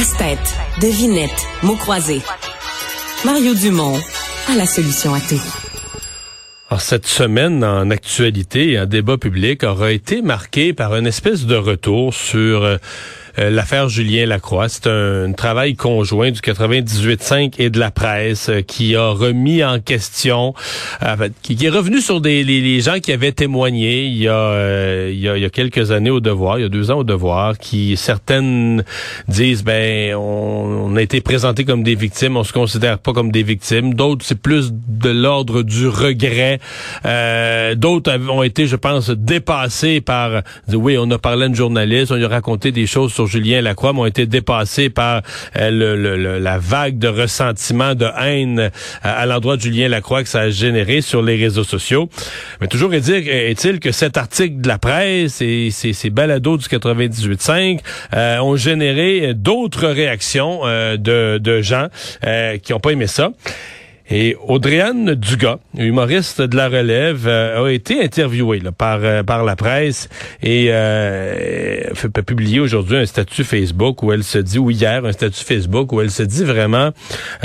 Casse-tête, devinette, mots croisés. Mario Dumont a la solution à tout. Alors, cette semaine, en actualité et en débat public, aura été marquée par une espèce de retour sur euh, euh, l'affaire Julien Lacroix. C'est un, travail conjoint du 98.5 et de la presse euh, qui a remis en question, qui, est revenu sur des, les, gens qui avaient témoigné il y, a, euh, il, y a, il y a quelques années au devoir, il y a deux ans au devoir, qui certaines disent ben on, a été présentés comme des victimes, on se considère pas comme des victimes. D'autres c'est plus de l'ordre du regret. D'autres ont été, je pense, dépassés par oui on a parlé à une journaliste, on lui a raconté des choses sur Julien Lacroix ont été dépassés par euh, le, la vague de ressentiment, de haine euh, à, l'endroit de Julien Lacroix que ça a généré sur les réseaux sociaux. Mais toujours est-il que cet article de la presse et ces, ces balados du 98.5 euh, ont généré d'autres réactions de, de gens qui n'ont pas aimé ça. Et Audriane Dugas, humoriste de la relève, euh, a été interviewée par, euh, par la presse et euh, a publié aujourd'hui un statut Facebook où elle se dit, ou hier, un statut Facebook où elle se dit vraiment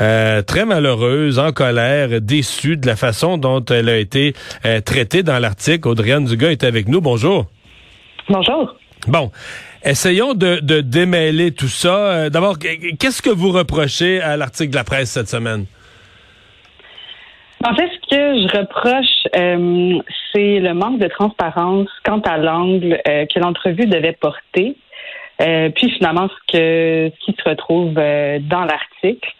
euh, très malheureuse, en colère, déçue de la façon dont elle a été traitée dans l'article. Audriane Dugas est avec nous. Bonjour. Bonjour. Bon. Essayons de, de démêler tout ça. D'abord, qu'est-ce que vous reprochez à l'article de la presse cette semaine? En fait, ce que je reproche, euh, c'est le manque de transparence quant à l'angle euh, que l'entrevue devait porter. Euh, puis finalement, ce, que, ce qui se retrouve dans l'article.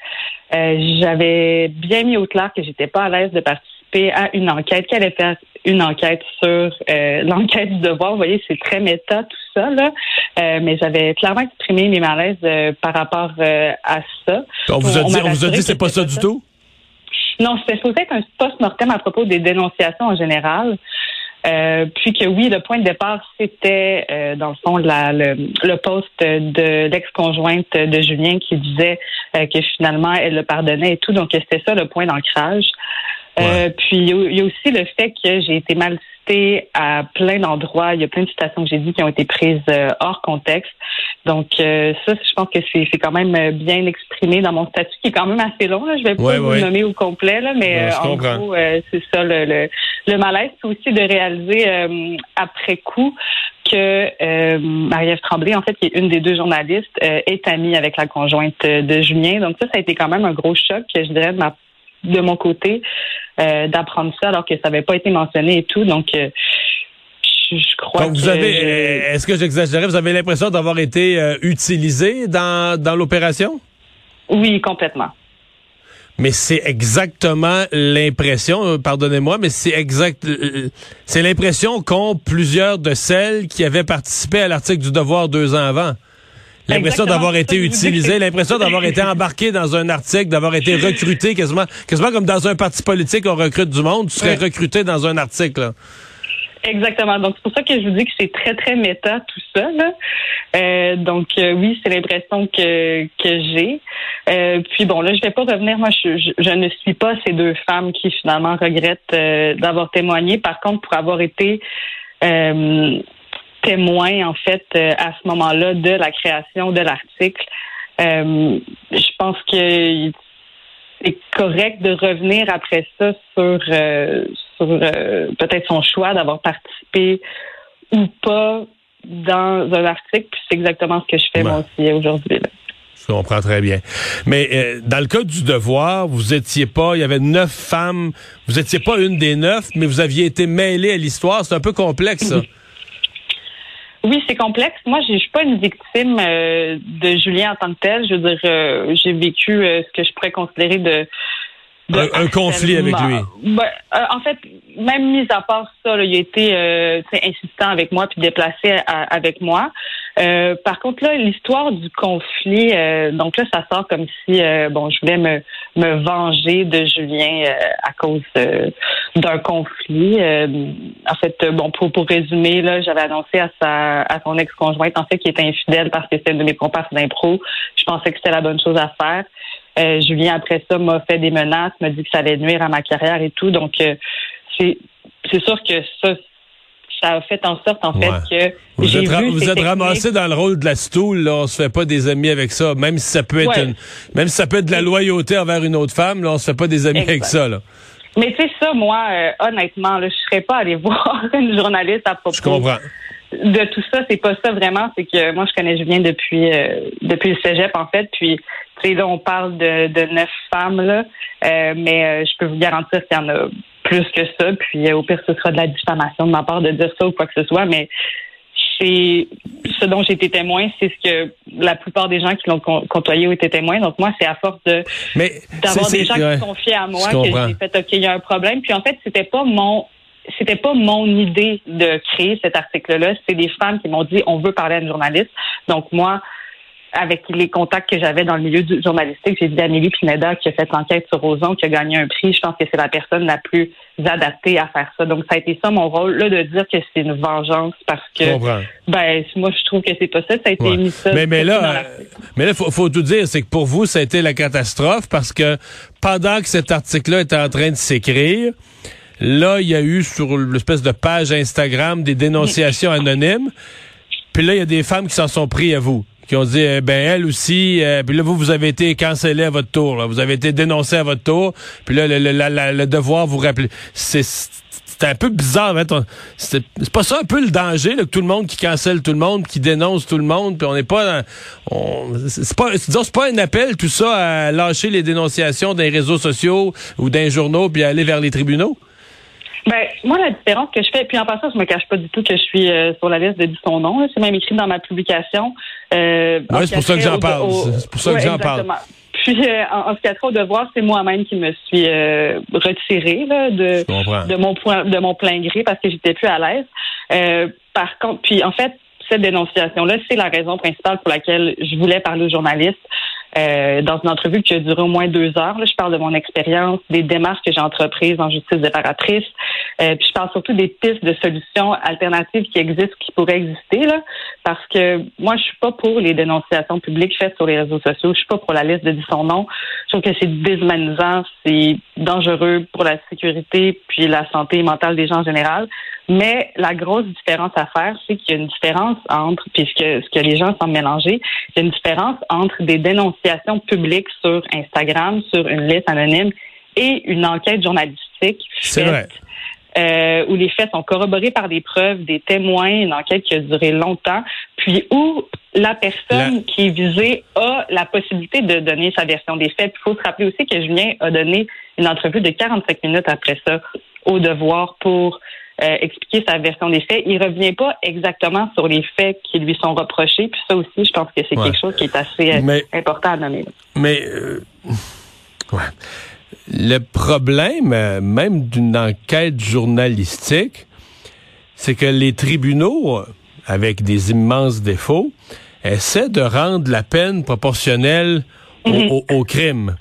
J'avais bien mis au clair que j'étais pas à l'aise de participer à une enquête, qu'elle allait faire une enquête sur l'enquête du devoir. Vous voyez, c'est très méta tout ça, là. mais j'avais clairement exprimé mes malaises par rapport à ça. On vous a dit, on vous a dit c'est pas ça du tout? Non, c'était supposé être un post-mortem à propos des dénonciations en général. Euh, puis que oui, le point de départ, c'était euh, dans le fond la, le, le poste de l'ex-conjointe de Julien qui disait euh, que finalement elle le pardonnait et tout. Donc c'était ça le point d'ancrage. puis il y, a aussi le fait que j'ai été mal à plein d'endroits. Il y a plein de citations que j'ai dit qui ont été prises euh, hors contexte. Donc euh, ça, je pense que c'est quand même euh, bien exprimé dans mon statut, qui est quand même assez long. Là. Je vais pas vous nommer au complet, là, mais en gros, c'est ça le, le, malaise. C'est aussi de réaliser après coup que Marie-Ève Tremblay, en fait, qui est une des deux journalistes, est amie avec la conjointe de Julien. Donc ça, ça a été quand même un gros choc, je dirais, de ma de mon côté euh, d'apprendre ça alors que ça n'avait pas été mentionné et tout. Donc, euh, je, crois Donc vous avez, euh, est-ce que j'exagérais, vous avez l'impression d'avoir été utilisé dans, dans l'opération? Oui, complètement. Mais c'est exactement l'impression, pardonnez-moi, mais c'est exact, c'est l'impression qu'ont plusieurs de celles qui avaient participé à l'article du Devoir deux ans avant. L'impression d'avoir été utilisé, l'impression d'avoir été embarqué dans un article, d'avoir été recruté quasiment, quasiment comme dans un parti politique, on recrute du monde, tu serais recruté dans un article. Exactement. Donc c'est pour ça que je vous dis que c'est très très méta tout ça. Euh, donc euh, oui, c'est l'impression que que j'ai. Euh, puis bon là, je vais pas revenir. Moi, je, je, ne suis pas ces deux femmes qui finalement regrettent d'avoir témoigné. Par contre, pour avoir été témoin, en fait, euh, à ce moment-là de la création de l'article. Euh, je pense que c'est correct de revenir après ça sur, euh, sur peut-être son choix d'avoir participé ou pas dans un article. Puis c'est exactement ce que je fais moi aussi aujourd'hui. Je comprends très bien. Mais dans le cas du devoir, vous étiez pas, il y avait neuf femmes, vous étiez pas une des neuf, mais vous aviez été mêlée à l'histoire. C'est un peu complexe, ça. Oui, c'est complexe. Moi, je suis pas une victime euh, de Julien en tant que tel. Je veux dire, euh, j'ai vécu euh, ce que je pourrais considérer de, un, conflit avec lui. Ben, en fait, même mis à part ça, il a été insistant avec moi puis déplacé avec moi. par contre, là, l'histoire du conflit, donc là, ça sort comme si bon, je voulais me, me venger de Julien à cause d'un conflit. Euh, en fait, bon, pour, pour résumer, là, j'avais annoncé à sa à son ex-conjointe en fait qui était infidèle parce que c'était une de mes compères d'impro. Je pensais que c'était la bonne chose à faire. Euh, Julien après ça m'a fait des menaces, m'a dit que ça allait nuire à ma carrière et tout. Donc euh, c'est c'est sûr que ça ça a fait en sorte, en fait, que vous êtes, vu vous êtes ramassé dans le rôle de la stoule, là. On se fait pas des amis avec ça. Même si ça peut être Ouais. une, même si ça peut être de la loyauté envers une autre femme, là, on se fait pas des amis Exact. avec ça, là. Mais tu sais, ça, moi, euh, honnêtement, là, je serais pas allée voir une journaliste à propos Je comprends. de tout ça. C'est pas ça vraiment. C'est que moi, je connais Julien depuis euh, depuis le cégep, en fait. Puis, tu sais, là, on parle de, de neuf femmes, là. Euh, mais euh, je peux vous garantir qu'il y en a plus que ça. Puis, euh, au pire, ce sera de la diffamation de ma part de dire ça ou quoi que ce soit. Mais c'est ce dont j'ai été témoin, c'est ce que la plupart des gens qui l'ont côtoyé ont été témoins. Donc, moi, c'est à force de d'avoir des gens ouais. qui confiaient à moi que j'ai fait OK, il y a un problème. Puis en fait, c'était pas mon c'était pas mon idée de créer cet article-là. C'est des femmes qui m'ont dit on veut parler à une journaliste. Donc moi, avec les contacts que j'avais dans le milieu du journalistique, j'ai dit à Amélie Pineda qui a fait l'enquête sur Ozon, qui a gagné un prix. Je pense que c'est la personne la plus adaptée à faire ça. Donc ça a été ça mon rôle, là, de dire que c'est une vengeance parce que comprends. ben moi je trouve que c'est pas ça. Ça a été Ouais. mis ça. Mais, mais là, la- euh, mais là, faut, faut tout dire, c'est que pour vous, ça a été la catastrophe parce que pendant que cet article-là était en train de s'écrire, là, il y a eu sur l'espèce de page Instagram des dénonciations anonymes. Puis là, il y a des femmes qui s'en sont pris à vous, qui ont dit, eh ben elle aussi. euh, puis là, vous, vous avez été cancellé à votre tour. là. Vous avez été dénoncé à votre tour. Puis là, le, le- le devoir vous rappeler. C'est c'est un peu bizarre. hein, C'est pas ça un peu le danger, là, que tout le monde qui cancelle tout le monde, qui dénonce tout le monde, puis on n'est pas... C'est pas, c'est pas un appel, tout ça, à lâcher les dénonciations des réseaux sociaux ou d'un journaux, puis à aller vers les tribunaux? Ben, moi, la différence que je fais, puis en passant, je me cache pas du tout que je suis euh, sur la liste de dit son nom. C'est même écrit dans ma publication. Euh, Ouais, c'est pour ça que j'en parle. au- C'est pour ça que j'en parle. Puis, euh, en, en ce qui a trait au devoir, c'est moi-même qui me suis euh, retirée là, de, de mon point, de mon plein gré parce que j'étais plus à l'aise. Euh, par contre, puis en fait, cette dénonciation-là, c'est la raison principale pour laquelle je voulais parler aux journalistes. Euh, dans une entrevue qui a duré au moins deux heures, là, je parle de mon expérience, des démarches que j'ai entreprises en justice réparatrice, euh, puis je parle surtout des pistes de solutions alternatives qui existent, qui pourraient exister, là, parce que moi, je suis pas pour les dénonciations publiques faites sur les réseaux sociaux. Je suis pas pour la liste de dit son nom. Je trouve que c'est déshumanisant, c'est dangereux pour la sécurité puis la santé mentale des gens en général. Mais la grosse différence à faire, c'est qu'il y a une différence entre, puis ce que, les gens semblent mélanger, il y a une différence entre des dénonciations publiques sur Instagram, sur une liste anonyme, et une enquête journalistique C'est faite, vrai. euh, où les faits sont corroborés par des preuves, des témoins, une enquête qui a duré longtemps, puis où la personne La- qui est visée a la possibilité de donner sa version des faits. Il faut se rappeler aussi que Julien a donné une entrevue de 45 minutes après ça au devoir pour euh, expliquer sa version des faits. Il revient pas exactement sur les faits qui lui sont reprochés. Puis ça aussi, je pense que c'est Ouais. quelque chose qui est assez euh, Mais- important à nommer. Mais euh, ouais. le problème, euh, même d'une enquête journalistique, c'est que les tribunaux, avec des immenses défauts, essaient de rendre la peine proportionnelle au, au- au crime.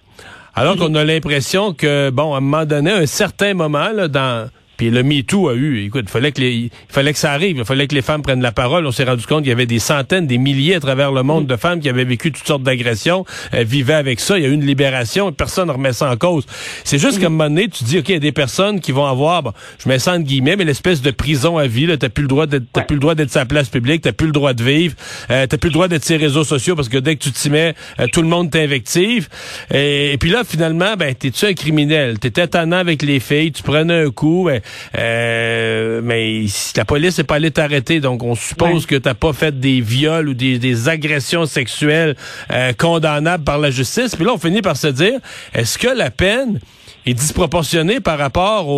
Alors qu'on a l'impression que, bon, à un moment donné, à un certain moment, là, dans... Puis le MeToo a eu, écoute, il fallait que les, il fallait que ça arrive, il fallait que les femmes prennent la parole. On s'est rendu compte qu'il y avait des centaines, des milliers à travers le monde de femmes qui avaient vécu toutes sortes d'agressions, euh, vivaient avec ça. Il y a eu une libération et personne ne remet ça en cause. C'est juste qu'à un moment donné, tu dis, OK, il y a des personnes qui vont avoir, bon, je mets ça entre guillemets, mais l'espèce de prison à vie, là, t'as plus le droit d'être, Ouais. plus le droit d'être la place publique, t'as plus le droit de vivre, euh, t'as plus le droit d'être sur les réseaux sociaux parce que dès que tu t'y mets, euh, tout le monde t'invective. Et, et puis là, finalement, ben, t'es-tu un criminel? T'étais tannant avec les filles, tu prenais un coup, ben, euh, mais si la police n'est pas allée t'arrêter, donc on suppose Ouais. que t'as pas fait des viols ou des, des agressions sexuelles euh, condamnables par la justice. Puis là, on finit par se dire, est-ce que la peine est disproportionnée par rapport au,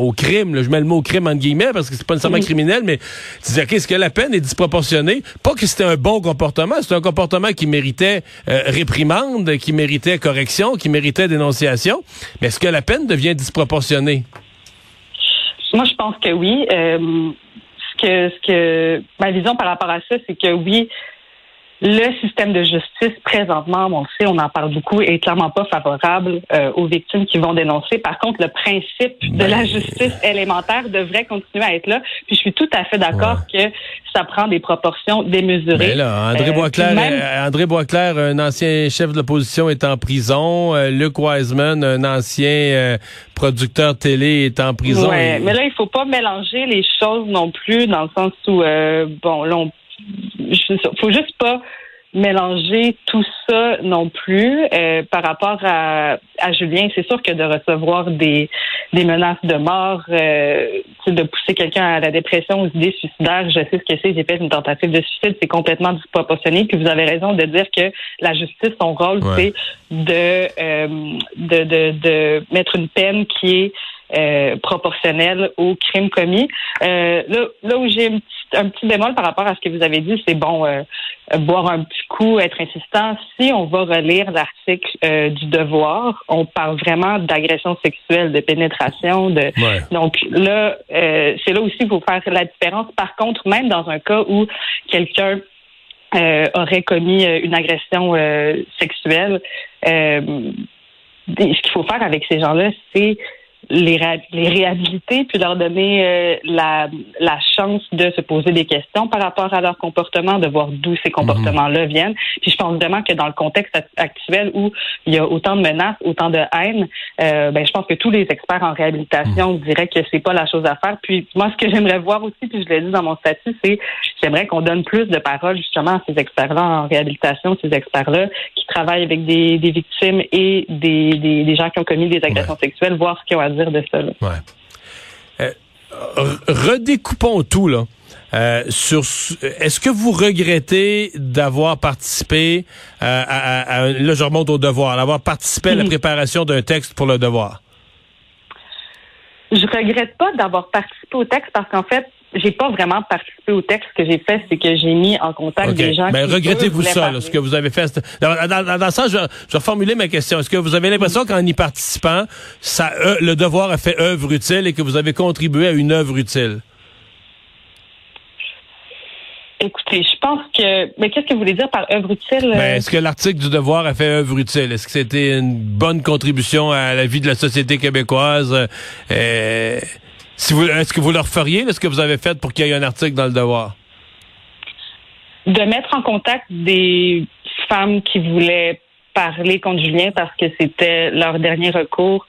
au, au crime? là? je mets le mot crime entre guillemets parce que c'est pas nécessairement Mhm. criminel, mais tu dis, OK, est-ce que la peine est disproportionnée? Pas que c'était un bon comportement, c'était un comportement qui méritait euh, réprimande, qui méritait correction, qui méritait dénonciation, mais est-ce que la peine devient disproportionnée? Moi, je pense que oui. Euh, ce que, ce que ma vision par rapport à ça, c'est que oui, le système de justice présentement, on le sait, on en parle beaucoup, est clairement pas favorable euh, aux victimes qui vont dénoncer. Par contre, le principe de la justice élémentaire devrait continuer à être là. Puis je suis tout à fait d'accord que ça prend des proportions démesurées. Mais là, André euh, Boisclair, euh, André Boisclair, un ancien chef de l'opposition, est en prison. Luc Wiseman, un ancien producteur télé, est en prison. Ouais, mais là, il faut pas mélanger les choses non plus, dans le sens où, bon, là, on faut juste pas mélanger tout ça non plus euh, par rapport à, à Julien. C'est sûr que de recevoir des, des menaces de mort, euh, de pousser quelqu'un à la dépression, aux idées suicidaires, je sais ce que c'est, j'ai fait une tentative de suicide, c'est complètement disproportionné. Puis vous avez raison de dire que la justice, son rôle, c'est de, euh, de, de, de mettre une peine qui est euh, proportionnel aux crimes commis. Euh, là, là où j'ai un petit, un petit bémol par rapport à ce que vous avez dit, c'est bon, euh, boire un petit coup, être insistant. Si on va relire l'article du devoir, on parle vraiment d'agression sexuelle, de pénétration. De... Donc là, c'est là aussi qu'il faut faire la différence. Par contre, même dans un cas où quelqu'un aurait commis une agression sexuelle, ce qu'il faut faire avec ces gens-là, c'est les, les réhabiliter puis leur donner euh, la, la chance de se poser des questions par rapport à leur comportement, de voir d'où ces comportements-là mhm. viennent. Puis je pense vraiment que dans le contexte actuel où il y a autant de menaces, autant de haine, euh, ben je pense que tous les experts en réhabilitation mhm. diraient que c'est pas la chose à faire. Puis moi, ce que j'aimerais voir aussi, puis je l'ai dit dans mon statut, c'est j'aimerais qu'on donne plus de parole justement à ces experts-là en réhabilitation, ces experts-là qui travaillent avec des, des victimes et des, des, des, gens qui ont commis des agressions sexuelles, voir ce qu'ils ont à de ça. Ouais. Euh, redécoupons tout là. Euh, sur, est-ce que vous regrettez d'avoir participé euh, à, à, là je remonte au devoir, d'avoir participé à la préparation d'un texte pour le devoir? Je regrette pas d'avoir participé au texte parce qu'en fait, j'ai pas vraiment participé au texte. Ce que j'ai fait, c'est que j'ai mis en contact des gens Mais regrettez-vous ça, ce que vous avez fait? Dans, dans, ça, je, je vais reformuler ma question. Est-ce que vous avez l'impression qu'en y participant, ça, euh, le devoir a fait œuvre utile et que vous avez contribué à une œuvre utile? Écoutez, je pense que. Mais qu'est-ce que vous voulez dire par œuvre utile? Ben, est-ce que l'article du Devoir a fait œuvre utile? Est-ce que c'était une bonne contribution à la vie de la société québécoise? Euh, si vous, est-ce que vous leur feriez ce que vous avez fait pour qu'il y ait un article dans le Devoir? De mettre en contact des femmes qui voulaient parler contre Julien parce que c'était leur dernier recours.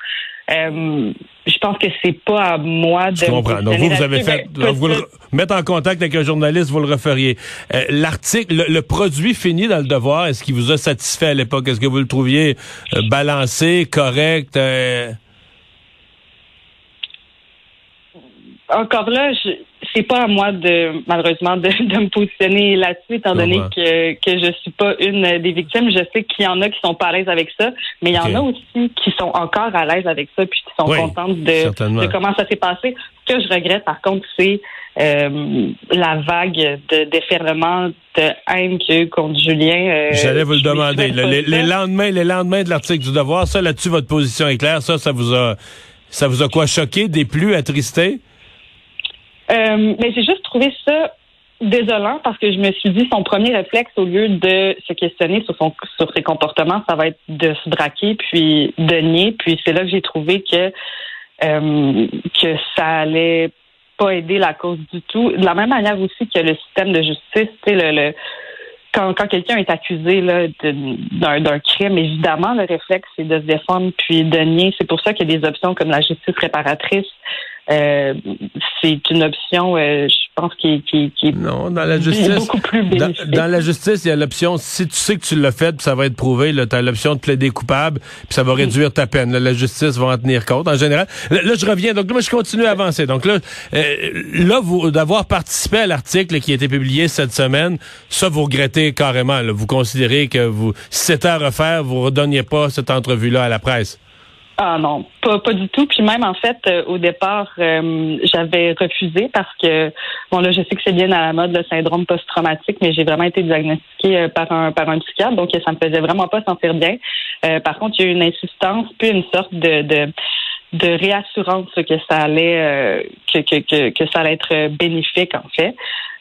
Euh, je pense que c'est pas à moi de. Je comprends. Donc vous, vous avez fait. vous le, mettre en contact avec un journaliste, vous le referiez. Euh, L'article, le, produit fini dans le devoir, est-ce qu'il vous a satisfait à l'époque? Est-ce que vous le trouviez euh, balancé, correct? Euh? Encore là, je, c'est pas à moi de malheureusement de, me positionner là-dessus, étant donné que que je suis pas une des victimes. Je sais qu'il y en a qui sont pas à l'aise avec ça, mais il y en a aussi qui sont encore à l'aise avec ça, puis qui sont contentes de, de, comment ça s'est passé. Ce que je regrette, par contre, c'est euh, la vague de déferlement de haine qu'il y a eu contre Julien. Euh, J'allais vous le demander. les, les, lendemains, les lendemains de l'article du Devoir, ça là-dessus, votre position est claire. Ça, ça vous a, ça vous a quoi choqué, déplu, attristé? Euh, mais j'ai juste trouvé ça désolant parce que je me suis dit son premier réflexe au lieu de se questionner sur son sur ses comportements, ça va être de se braquer puis de nier. Puis c'est là que j'ai trouvé que euh, que ça allait pas aider la cause du tout. De la même manière aussi que le système de justice, tu sais, le, le quand, quand quelqu'un est accusé d'un crime, évidemment, le réflexe, c'est de se défendre puis de nier. C'est pour ça qu'il y a des options comme la justice réparatrice, euh, c'est une option, euh, je pense, qui, qui, qui non, dans la justice, beaucoup plus bénéfique. Dans, la justice, il y a l'option, si tu sais que tu l'as fait, puis ça va être prouvé, tu as l'option de plaider coupable, puis ça va réduire ta peine. la justice va en tenir compte. En général, là, je reviens. Donc, là, moi, je continue à avancer. Donc là, euh, là, vous d'avoir participé à l'article qui a été publié cette semaine, ça, vous regrettez carrément. Vous considérez que vous, si c'était à refaire, vous redonniez pas cette entrevue-là à la presse. Ah non, pas, pas du tout. Puis même en fait, euh, au départ, euh, j'avais refusé parce que bon là, je sais que c'est bien à la mode le syndrome post-traumatique, mais j'ai vraiment été diagnostiquée euh, par un par un psychiatre, donc ça me faisait vraiment pas sentir bien. par contre, il y a eu une insistance, puis une sorte de, de de réassurance que ça allait que, que, que, que ça allait être bénéfique en fait.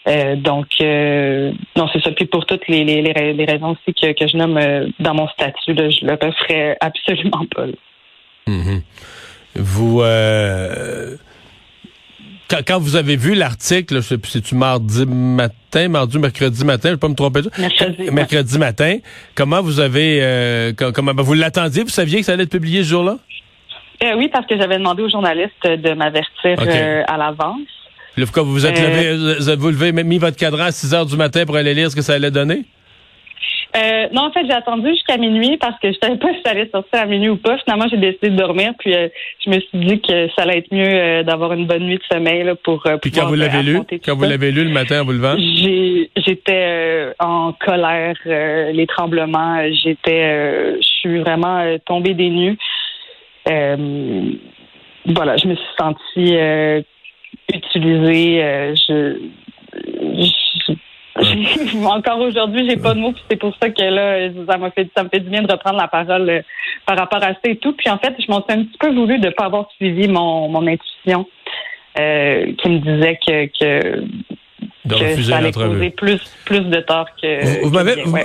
Euh, donc, euh, non, c'est ça. Puis pour toutes les, les, les, raisons aussi que, que je nomme euh, dans mon statut, là, je le referais absolument pas. Mm-hmm. Vous, euh, quand, quand, vous avez vu l'article, je sais plus, c'est-tu mardi matin, mardi, mercredi matin, je ne vais pas me tromper. Mercredi, mercredi matin. Comment vous avez, euh, comment, ben, vous l'attendiez, vous saviez que ça allait être publié ce jour-là? Euh, oui, parce que j'avais demandé aux journalistes de m'avertir à l'avance. Là, vous vous êtes levé, vous avez levé, mis votre cadran à 6 heures du matin pour aller lire ce que ça allait donner? Euh, non, en fait, j'ai attendu jusqu'à minuit parce que je savais pas si ça allait sortir à minuit ou pas. Finalement, j'ai décidé de dormir, puis euh, je me suis dit que ça allait être mieux euh, d'avoir une bonne nuit de sommeil là, pour. puis quand vous l'avez lu, quand vous l'avez lu le matin en vous levant, j'étais en colère, les tremblements, j'étais, je suis vraiment tombée des nues. voilà, je me suis sentie utilisée. je encore aujourd'hui, j'ai pas de mots, puis c'est pour ça que là, ça m'a fait, ça me fait du bien de reprendre la parole euh, par rapport à ça et tout. Puis en fait, je m'en suis un petit peu voulu de pas avoir suivi mon, mon intuition euh, qui me disait que, que que ça allait causer plus, plus de tort que. Vous,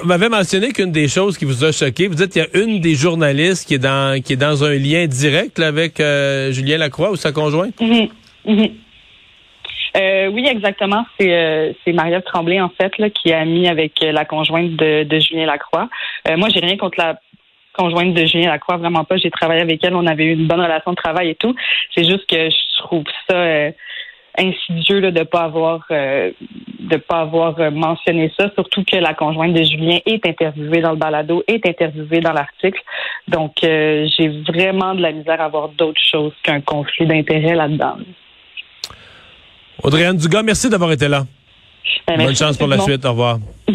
m'avez mentionné qu'une des choses qui vous a choqué, vous dites qu'il y a une des journalistes qui est dans qui est dans un lien direct avec euh, Julien Lacroix ou sa conjointe? Mm-hmm. Mm-hmm. Euh, oui, exactement. C'est euh, c'est Maria Tremblay en fait là, qui a mis avec la conjointe de, de Julien Lacroix. Euh, moi, j'ai rien contre la conjointe de Julien Lacroix, vraiment pas. J'ai travaillé avec elle, on avait eu une bonne relation de travail et tout. C'est juste que je trouve ça euh, insidieux là, de pas avoir euh, de pas avoir mentionné ça, surtout que la conjointe de Julien est interviewée dans le balado, est interviewée dans l'article. Donc, j'ai vraiment de la misère à avoir d'autres choses qu'un conflit d'intérêt là-dedans. Audrey-Anne Dugas, merci d'avoir été là. Ben, Bonne chance pour la suite. Au revoir.